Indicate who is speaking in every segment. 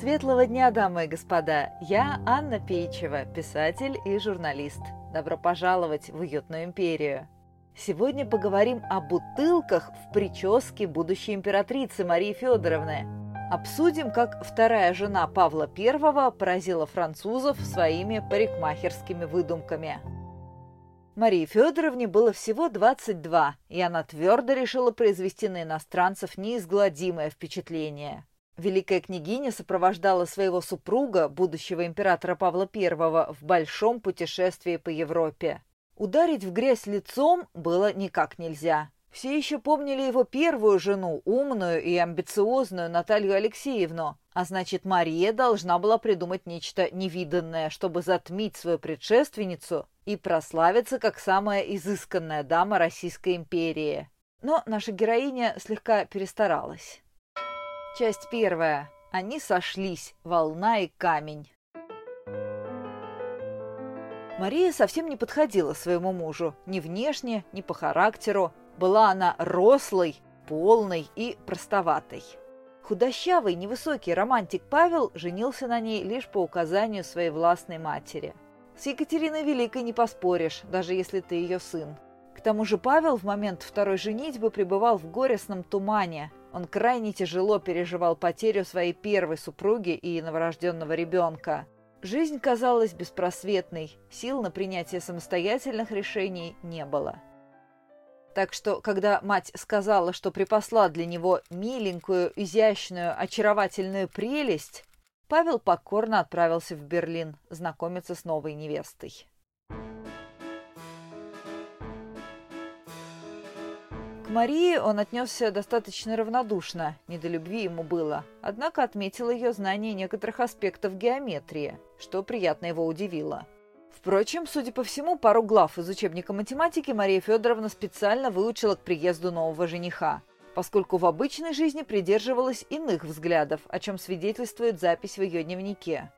Speaker 1: Светлого дня, дамы и господа! Я Анна Пейчева, писатель и журналист. Добро пожаловать в уютную империю. Сегодня поговорим о бутылках в прическе будущей императрицы Марии Федоровны. Обсудим, как вторая жена Павла I поразила французов своими парикмахерскими выдумками. Марии Федоровне было всего 22, и она твердо решила произвести на иностранцев неизгладимое впечатление. Великая княгиня сопровождала своего супруга, будущего императора Павла I, в большом путешествии по Европе. Ударить в грязь лицом было никак нельзя. Все еще помнили его первую жену, умную и амбициозную Наталью Алексеевну, а значит, Мария должна была придумать нечто невиданное, чтобы затмить свою предшественницу и прославиться как самая изысканная дама Российской империи. Но наша героиня слегка перестаралась. Часть первая. Они сошлись. Волна и камень. Мария совсем не подходила своему мужу. Ни внешне, ни по характеру. Была она рослой, полной и простоватой. Худощавый, невысокий романтик Павел женился на ней лишь по указанию своей властной матери. С Екатериной Великой не поспоришь, даже если ты ее сын. К тому же Павел в момент второй женитьбы пребывал в горестном тумане. Он крайне тяжело переживал потерю своей первой супруги и новорожденного ребенка. Жизнь казалась беспросветной, сил на принятие самостоятельных решений не было. Так что, когда мать сказала, что припасла для него миленькую, изящную, очаровательную прелесть, Павел покорно отправился в Берлин знакомиться с новой невестой. Марии он отнесся достаточно равнодушно, не до любви ему было, однако отметил ее знание некоторых аспектов геометрии, что приятно его удивило. Впрочем, судя по всему, пару глав из учебника математики Мария Федоровна специально выучила к приезду нового жениха, поскольку в обычной жизни придерживалась иных взглядов, о чем свидетельствует запись в ее дневнике.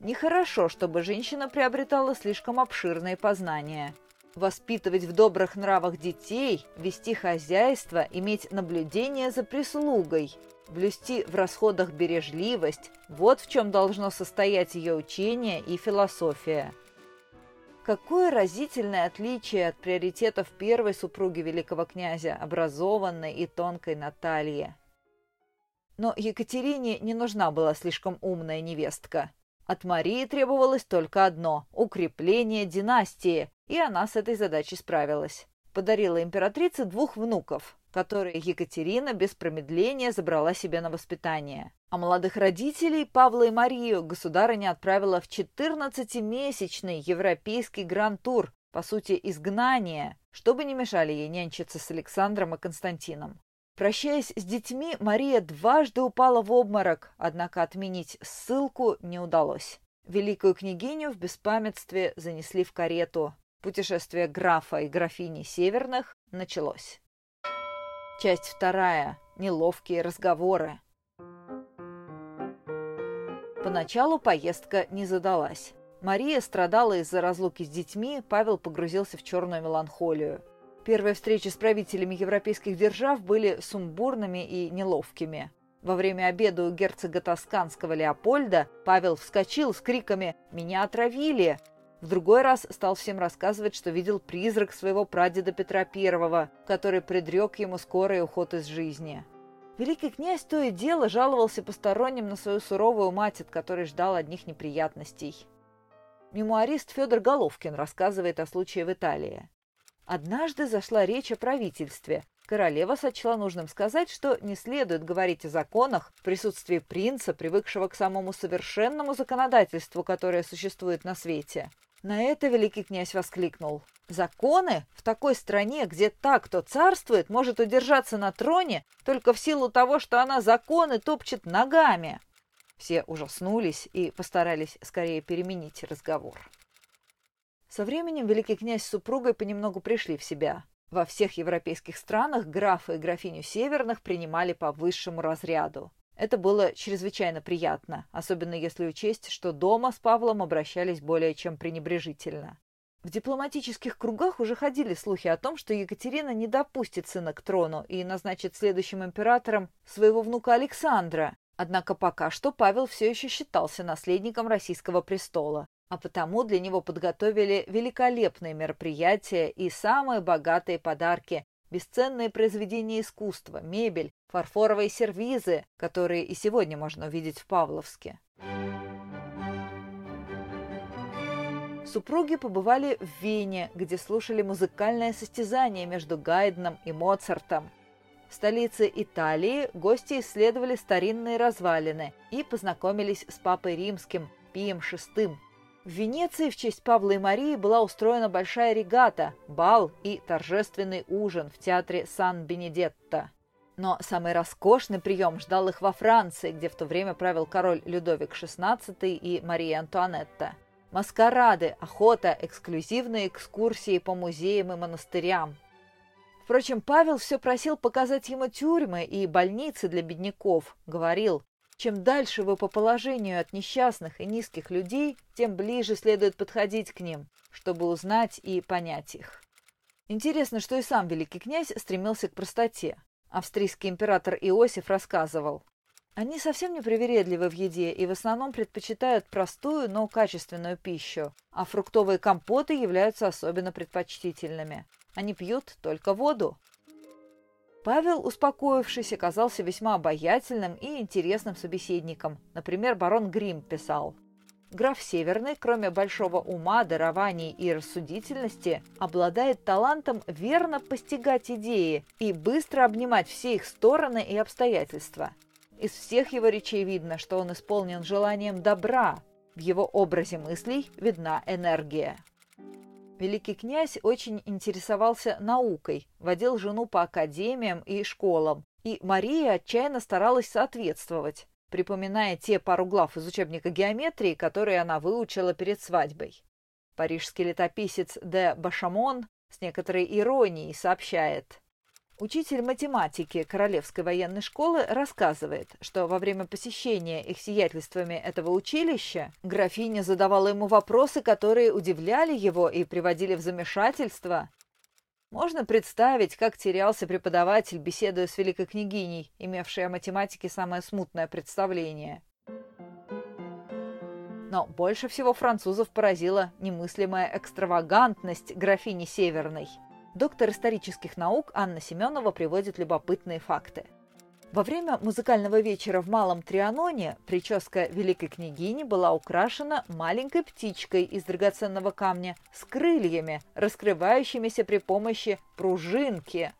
Speaker 1: Нехорошо, чтобы женщина приобретала слишком обширные познания – Воспитывать в добрых нравах детей, вести хозяйство, иметь наблюдение за прислугой, блюсти в расходах бережливость – вот в чем должно состоять ее учение и философия. Какое разительное отличие от приоритетов первой супруги великого князя, образованной и тонкой Натальи. Но Екатерине не нужна была слишком умная невестка. От Марии требовалось только одно – укрепление династии, и она с этой задачей справилась. Подарила императрице двух внуков, которые Екатерина без промедления забрала себе на воспитание. А молодых родителей Павла и Марию государыня отправила в 14-месячный европейский гран-тур, по сути, изгнание, чтобы не мешали ей нянчиться с Александром и Константином. Прощаясь с детьми, Мария дважды упала в обморок, однако отменить ссылку не удалось. Великую княгиню в беспамятстве занесли в карету, Путешествие графа и графини Северных началось. Часть вторая. Неловкие разговоры. Поначалу поездка не задалась. Мария страдала из-за разлуки с детьми, Павел погрузился в черную меланхолию. Первые встречи с правителями европейских держав были сумбурными и неловкими. Во время обеда у герцога Тосканского Леопольда Павел вскочил с криками «Меня отравили!» В другой раз стал всем рассказывать, что видел призрак своего прадеда Петра I, который предрек ему скорый уход из жизни. Великий князь то и дело жаловался посторонним на свою суровую мать, от которой ждал одних неприятностей. Мемуарист Федор Головкин рассказывает о случае в Италии. Однажды зашла речь о правительстве. Королева сочла нужным сказать, что не следует говорить о законах в присутствии принца, привыкшего к самому совершенному законодательству, которое существует на свете. На это великий князь воскликнул. Законы в такой стране, где так, кто царствует, может удержаться на троне только в силу того, что она законы топчет ногами. Все ужаснулись и постарались скорее переменить разговор. Со временем великий князь с супругой понемногу пришли в себя. Во всех европейских странах графа и графиню Северных принимали по высшему разряду. Это было чрезвычайно приятно, особенно если учесть, что дома с Павлом обращались более чем пренебрежительно. В дипломатических кругах уже ходили слухи о том, что Екатерина не допустит сына к трону и назначит следующим императором своего внука Александра, Однако пока что Павел все еще считался наследником российского престола, а потому для него подготовили великолепные мероприятия и самые богатые подарки, бесценные произведения искусства, мебель, фарфоровые сервизы, которые и сегодня можно увидеть в Павловске. Супруги побывали в Вене, где слушали музыкальное состязание между Гайденом и Моцартом. В столице Италии гости исследовали старинные развалины и познакомились с папой римским Пием VI. В Венеции в честь Павла и Марии была устроена большая регата, бал и торжественный ужин в театре Сан-Бенедетто. Но самый роскошный прием ждал их во Франции, где в то время правил король Людовик XVI и Мария Антуанетта. Маскарады, охота, эксклюзивные экскурсии по музеям и монастырям. Впрочем, Павел все просил показать ему тюрьмы и больницы для бедняков. Говорил, чем дальше вы по положению от несчастных и низких людей, тем ближе следует подходить к ним, чтобы узнать и понять их. Интересно, что и сам великий князь стремился к простоте. Австрийский император Иосиф рассказывал. Они совсем не привередливы в еде и в основном предпочитают простую, но качественную пищу, а фруктовые компоты являются особенно предпочтительными. Они пьют только воду. Павел, успокоившись, оказался весьма обаятельным и интересным собеседником. Например, барон Грим писал – Граф Северный, кроме большого ума, дарований и рассудительности, обладает талантом верно постигать идеи и быстро обнимать все их стороны и обстоятельства. Из всех его речей видно, что он исполнен желанием добра. В его образе мыслей видна энергия. Великий князь очень интересовался наукой, водил жену по академиям и школам, и Мария отчаянно старалась соответствовать припоминая те пару глав из учебника геометрии, которые она выучила перед свадьбой. Парижский летописец де Башамон с некоторой иронией сообщает. Учитель математики Королевской военной школы рассказывает, что во время посещения их сиятельствами этого училища графиня задавала ему вопросы, которые удивляли его и приводили в замешательство, можно представить, как терялся преподаватель, беседуя с великой княгиней, имевшей о математике самое смутное представление. Но больше всего французов поразила немыслимая экстравагантность графини Северной. Доктор исторических наук Анна Семенова приводит любопытные факты – во время музыкального вечера в Малом Трианоне прическа великой княгини была украшена маленькой птичкой из драгоценного камня с крыльями, раскрывающимися при помощи пружинки.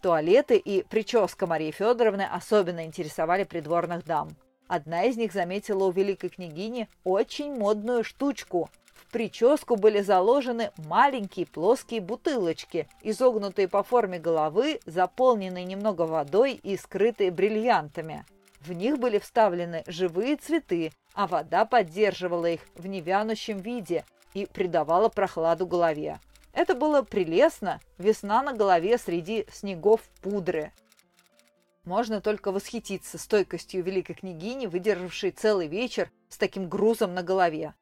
Speaker 1: Туалеты и прическа Марии Федоровны особенно интересовали придворных дам. Одна из них заметила у великой княгини очень модную штучку прическу были заложены маленькие плоские бутылочки, изогнутые по форме головы, заполненные немного водой и скрытые бриллиантами. В них были вставлены живые цветы, а вода поддерживала их в невянущем виде и придавала прохладу голове. Это было прелестно, весна на голове среди снегов пудры. Можно только восхититься стойкостью великой княгини, выдержавшей целый вечер с таким грузом на голове.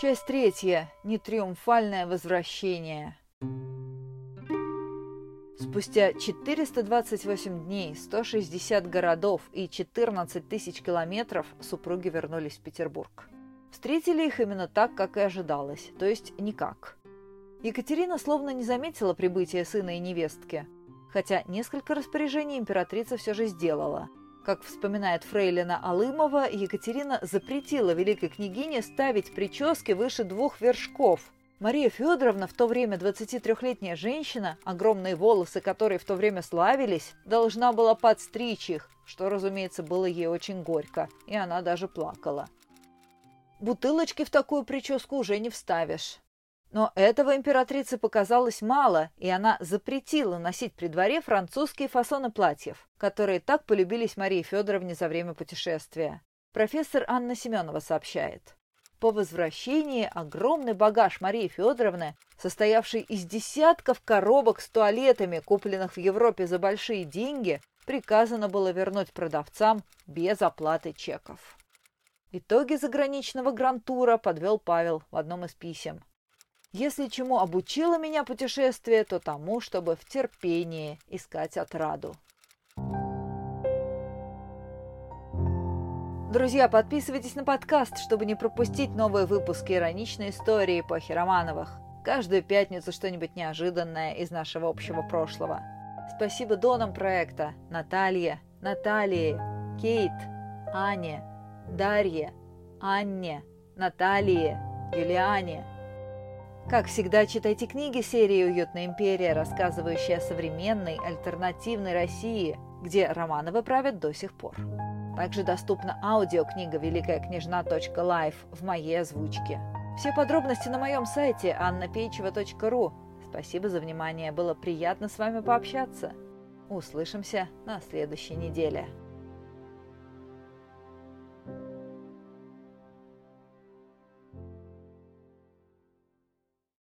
Speaker 1: Часть третья. Нетриумфальное возвращение. Спустя 428 дней, 160 городов и 14 тысяч километров супруги вернулись в Петербург. Встретили их именно так, как и ожидалось, то есть никак. Екатерина словно не заметила прибытия сына и невестки, хотя несколько распоряжений императрица все же сделала – как вспоминает фрейлина Алымова, Екатерина запретила великой княгине ставить прически выше двух вершков. Мария Федоровна, в то время 23-летняя женщина, огромные волосы которой в то время славились, должна была подстричь их, что, разумеется, было ей очень горько, и она даже плакала. Бутылочки в такую прическу уже не вставишь. Но этого императрице показалось мало, и она запретила носить при дворе французские фасоны платьев, которые так полюбились Марии Федоровне за время путешествия. Профессор Анна Семенова сообщает. По возвращении огромный багаж Марии Федоровны, состоявший из десятков коробок с туалетами, купленных в Европе за большие деньги, приказано было вернуть продавцам без оплаты чеков. Итоги заграничного грантура подвел Павел в одном из писем. Если чему обучило меня путешествие, то тому, чтобы в терпении искать отраду. Друзья, подписывайтесь на подкаст, чтобы не пропустить новые выпуски ироничной истории эпохи Романовых. Каждую пятницу что-нибудь неожиданное из нашего общего прошлого. Спасибо донам проекта Наталье, Наталье, Кейт, Ане, Дарье, Анне, Наталье, Юлиане. Как всегда, читайте книги серии «Уютная империя», рассказывающие о современной, альтернативной России, где Романовы правят до сих пор. Также доступна аудиокнига «Великая княжна.лайф» в моей озвучке. Все подробности на моем сайте annapeichева.ру. Спасибо за внимание, было приятно с вами пообщаться. Услышимся на следующей неделе.